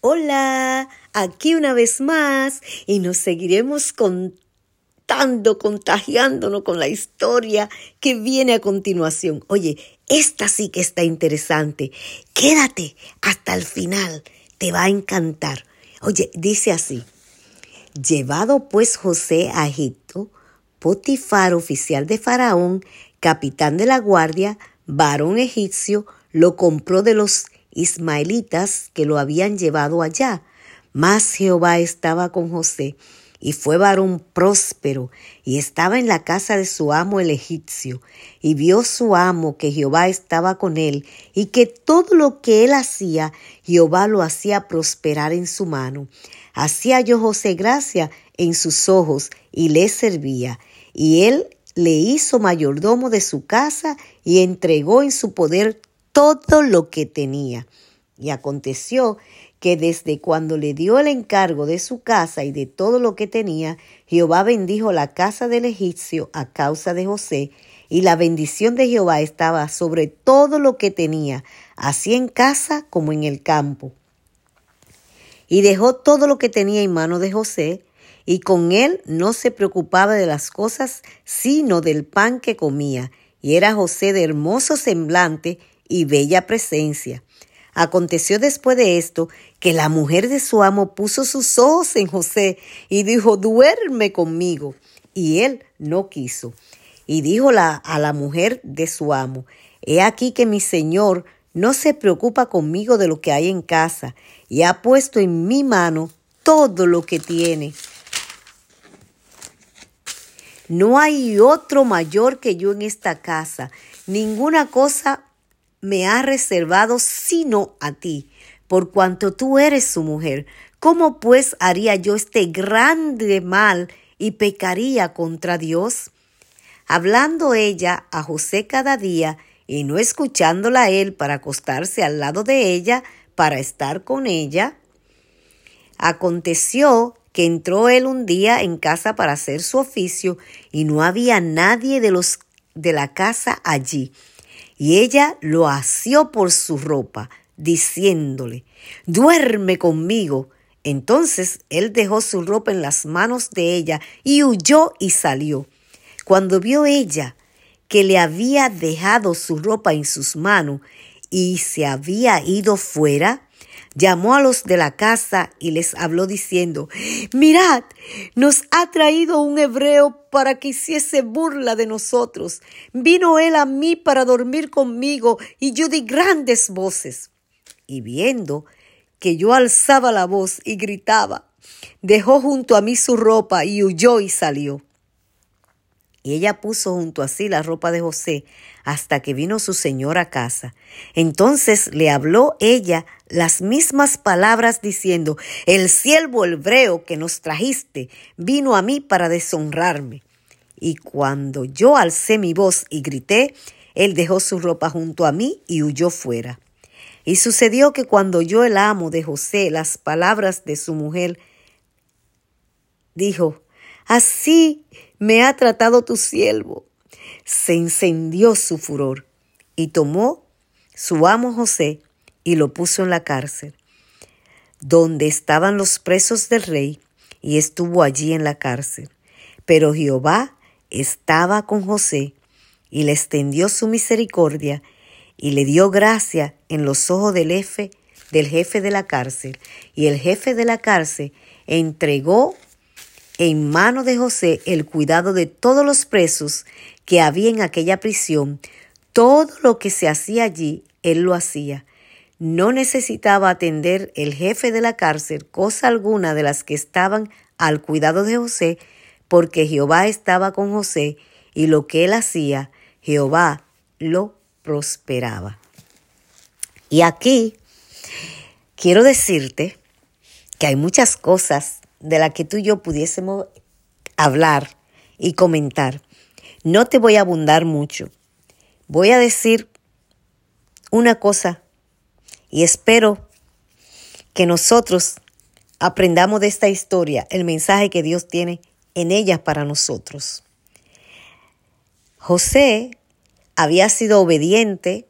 Hola, aquí una vez más y nos seguiremos contando, contagiándonos con la historia que viene a continuación. Oye, esta sí que está interesante. Quédate hasta el final, te va a encantar. Oye, dice así. Llevado pues José a Egipto, Potifar, oficial de Faraón, capitán de la guardia, varón egipcio, lo compró de los ismaelitas que lo habían llevado allá. Mas Jehová estaba con José, y fue varón próspero, y estaba en la casa de su amo el egipcio, y vio su amo que Jehová estaba con él, y que todo lo que él hacía, Jehová lo hacía prosperar en su mano. Hacía yo José gracia en sus ojos, y le servía, y él le hizo mayordomo de su casa, y entregó en su poder todo lo que tenía. Y aconteció que desde cuando le dio el encargo de su casa y de todo lo que tenía, Jehová bendijo la casa del egipcio a causa de José, y la bendición de Jehová estaba sobre todo lo que tenía, así en casa como en el campo. Y dejó todo lo que tenía en mano de José, y con él no se preocupaba de las cosas, sino del pan que comía. Y era José de hermoso semblante y bella presencia. Aconteció después de esto que la mujer de su amo puso sus ojos en José y dijo, duerme conmigo. Y él no quiso. Y dijo la, a la mujer de su amo, he aquí que mi señor no se preocupa conmigo de lo que hay en casa y ha puesto en mi mano todo lo que tiene. No hay otro mayor que yo en esta casa. Ninguna cosa me ha reservado sino a ti, por cuanto tú eres su mujer. ¿Cómo pues haría yo este grande mal y pecaría contra Dios? Hablando ella a José cada día y no escuchándola a él para acostarse al lado de ella, para estar con ella, aconteció que entró él un día en casa para hacer su oficio y no había nadie de los de la casa allí y ella lo asió por su ropa, diciéndole, duerme conmigo. Entonces él dejó su ropa en las manos de ella y huyó y salió. Cuando vio ella que le había dejado su ropa en sus manos y se había ido fuera, llamó a los de la casa y les habló diciendo, mirad, nos ha traído un hebreo para que hiciese burla de nosotros. Vino él a mí para dormir conmigo y yo di grandes voces. Y viendo que yo alzaba la voz y gritaba, dejó junto a mí su ropa y huyó y salió. Y ella puso junto a sí la ropa de José hasta que vino su señor a casa. Entonces le habló ella las mismas palabras diciendo, el siervo hebreo que nos trajiste vino a mí para deshonrarme. Y cuando yo alcé mi voz y grité, él dejó su ropa junto a mí y huyó fuera. Y sucedió que cuando oyó el amo de José las palabras de su mujer, dijo, Así me ha tratado tu siervo. Se encendió su furor y tomó su amo José y lo puso en la cárcel, donde estaban los presos del rey, y estuvo allí en la cárcel. Pero Jehová estaba con José y le extendió su misericordia y le dio gracia en los ojos del jefe, del jefe de la cárcel. Y el jefe de la cárcel entregó en mano de José el cuidado de todos los presos que había en aquella prisión. Todo lo que se hacía allí, él lo hacía. No necesitaba atender el jefe de la cárcel cosa alguna de las que estaban al cuidado de José, porque Jehová estaba con José y lo que él hacía, Jehová lo prosperaba. Y aquí quiero decirte que hay muchas cosas de la que tú y yo pudiésemos hablar y comentar. No te voy a abundar mucho. Voy a decir una cosa y espero que nosotros aprendamos de esta historia el mensaje que Dios tiene en ella para nosotros. José había sido obediente,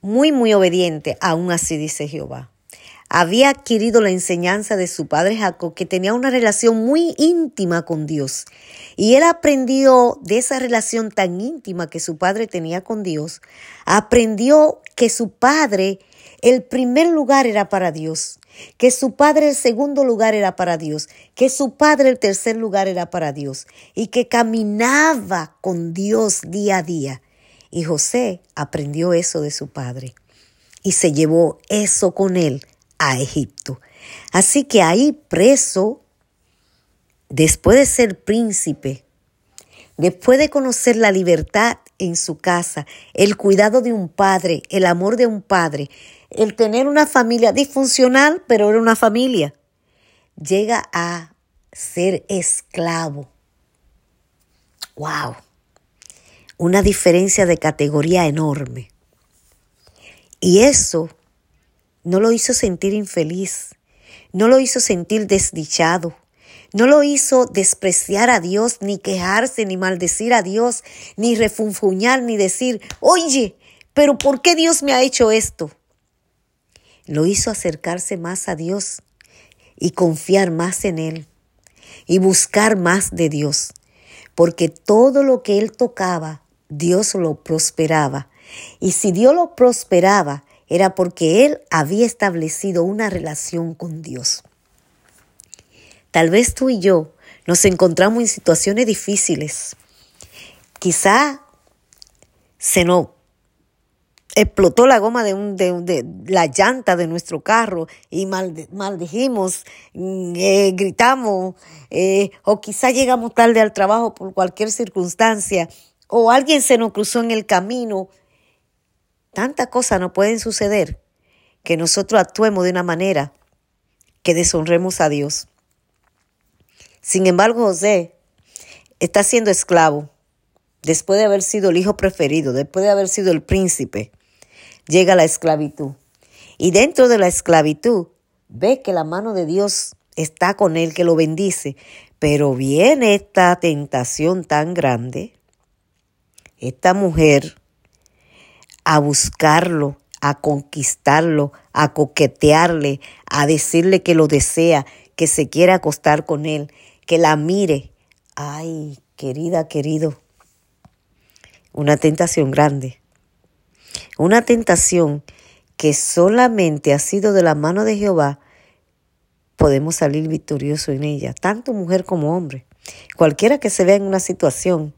muy, muy obediente, aún así dice Jehová había adquirido la enseñanza de su padre Jacob, que tenía una relación muy íntima con Dios. Y él aprendió de esa relación tan íntima que su padre tenía con Dios, aprendió que su padre, el primer lugar era para Dios, que su padre el segundo lugar era para Dios, que su padre el tercer lugar era para Dios, y que caminaba con Dios día a día. Y José aprendió eso de su padre y se llevó eso con él a Egipto. Así que ahí preso, después de ser príncipe, después de conocer la libertad en su casa, el cuidado de un padre, el amor de un padre, el tener una familia disfuncional, pero era una familia, llega a ser esclavo. ¡Wow! Una diferencia de categoría enorme. Y eso no lo hizo sentir infeliz, no lo hizo sentir desdichado, no lo hizo despreciar a Dios, ni quejarse, ni maldecir a Dios, ni refunfuñar, ni decir, oye, pero ¿por qué Dios me ha hecho esto? Lo hizo acercarse más a Dios y confiar más en Él y buscar más de Dios, porque todo lo que Él tocaba, Dios lo prosperaba. Y si Dios lo prosperaba, era porque Él había establecido una relación con Dios. Tal vez tú y yo nos encontramos en situaciones difíciles. Quizá se nos explotó la goma de, un, de, la llanta de nuestro carro y maldijimos, mm, eh, gritamos, eh, o quizá llegamos tarde al trabajo por cualquier circunstancia, o alguien se nos cruzó en el camino. Tantas cosas no pueden suceder que nosotros actuemos de una manera que deshonremos a Dios. Sin embargo, José está siendo esclavo. Después de haber sido el hijo preferido, después de haber sido el príncipe, llega la esclavitud. Y dentro de la esclavitud, ve que la mano de Dios está con él, que lo bendice. Pero viene esta tentación tan grande. Esta mujer a buscarlo, a conquistarlo, a coquetearle, a decirle que lo desea, que se quiere acostar con él que la mire. Ay, querida, querido, una tentación grande. Una tentación que solamente ha sido de la mano de Jehová, podemos salir victoriosos en ella, tanto mujer como hombre. Cualquiera que se vea en una situación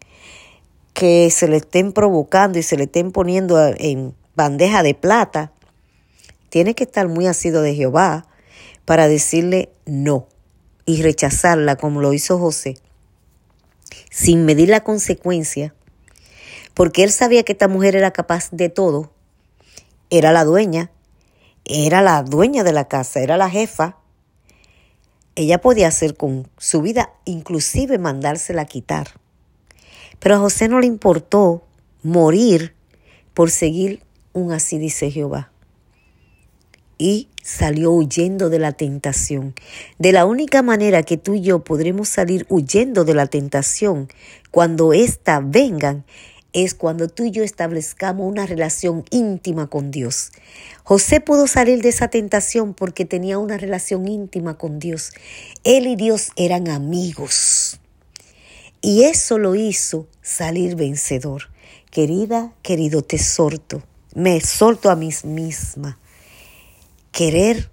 que se le estén provocando y se le estén poniendo en bandeja de plata, tiene que estar muy asido de Jehová para decirle no y rechazarla como lo hizo José, sin medir la consecuencia, porque él sabía que esta mujer era capaz de todo, era la dueña, era la dueña de la casa, era la jefa, ella podía hacer con su vida, inclusive mandársela quitar. Pero a José no le importó morir por seguir un así dice Jehová y salió huyendo de la tentación. De la única manera que tú y yo podremos salir huyendo de la tentación cuando ésta vengan es cuando tú y yo establezcamos una relación íntima con Dios. José pudo salir de esa tentación porque tenía una relación íntima con Dios. Él y Dios eran amigos. Y eso lo hizo salir vencedor. Querida, querido, te exhorto, me exhorto a mí misma querer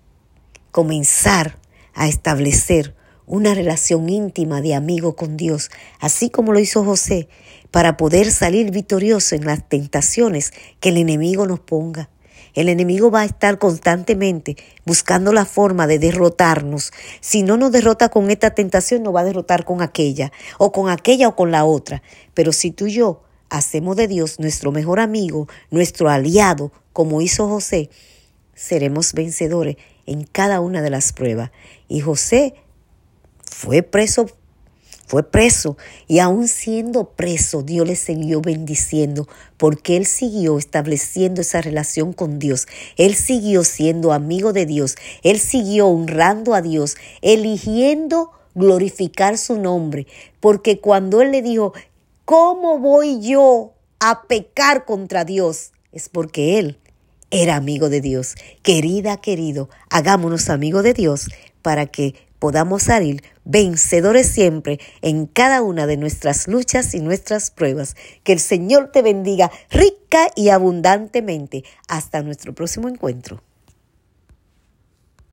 comenzar a establecer una relación íntima de amigo con Dios, así como lo hizo José, para poder salir victorioso en las tentaciones que el enemigo nos ponga. El enemigo va a estar constantemente buscando la forma de derrotarnos. Si no nos derrota con esta tentación, nos va a derrotar con aquella, o con aquella o con la otra. Pero si tú y yo hacemos de Dios nuestro mejor amigo, nuestro aliado, como hizo José, seremos vencedores en cada una de las pruebas. Y José fue preso, fue preso, y aún siendo preso, Dios le siguió bendiciendo, porque él siguió estableciendo esa relación con Dios, él siguió siendo amigo de Dios, él siguió honrando a Dios, eligiendo glorificar su nombre, porque cuando él le dijo, ¿cómo voy yo a pecar contra Dios? Es porque él era amigo de Dios. Querida, querido, hagámonos amigos de Dios para que podamos salir vencedores siempre en cada una de nuestras luchas y nuestras pruebas. Que el Señor te bendiga rica y abundantemente. Hasta nuestro próximo encuentro.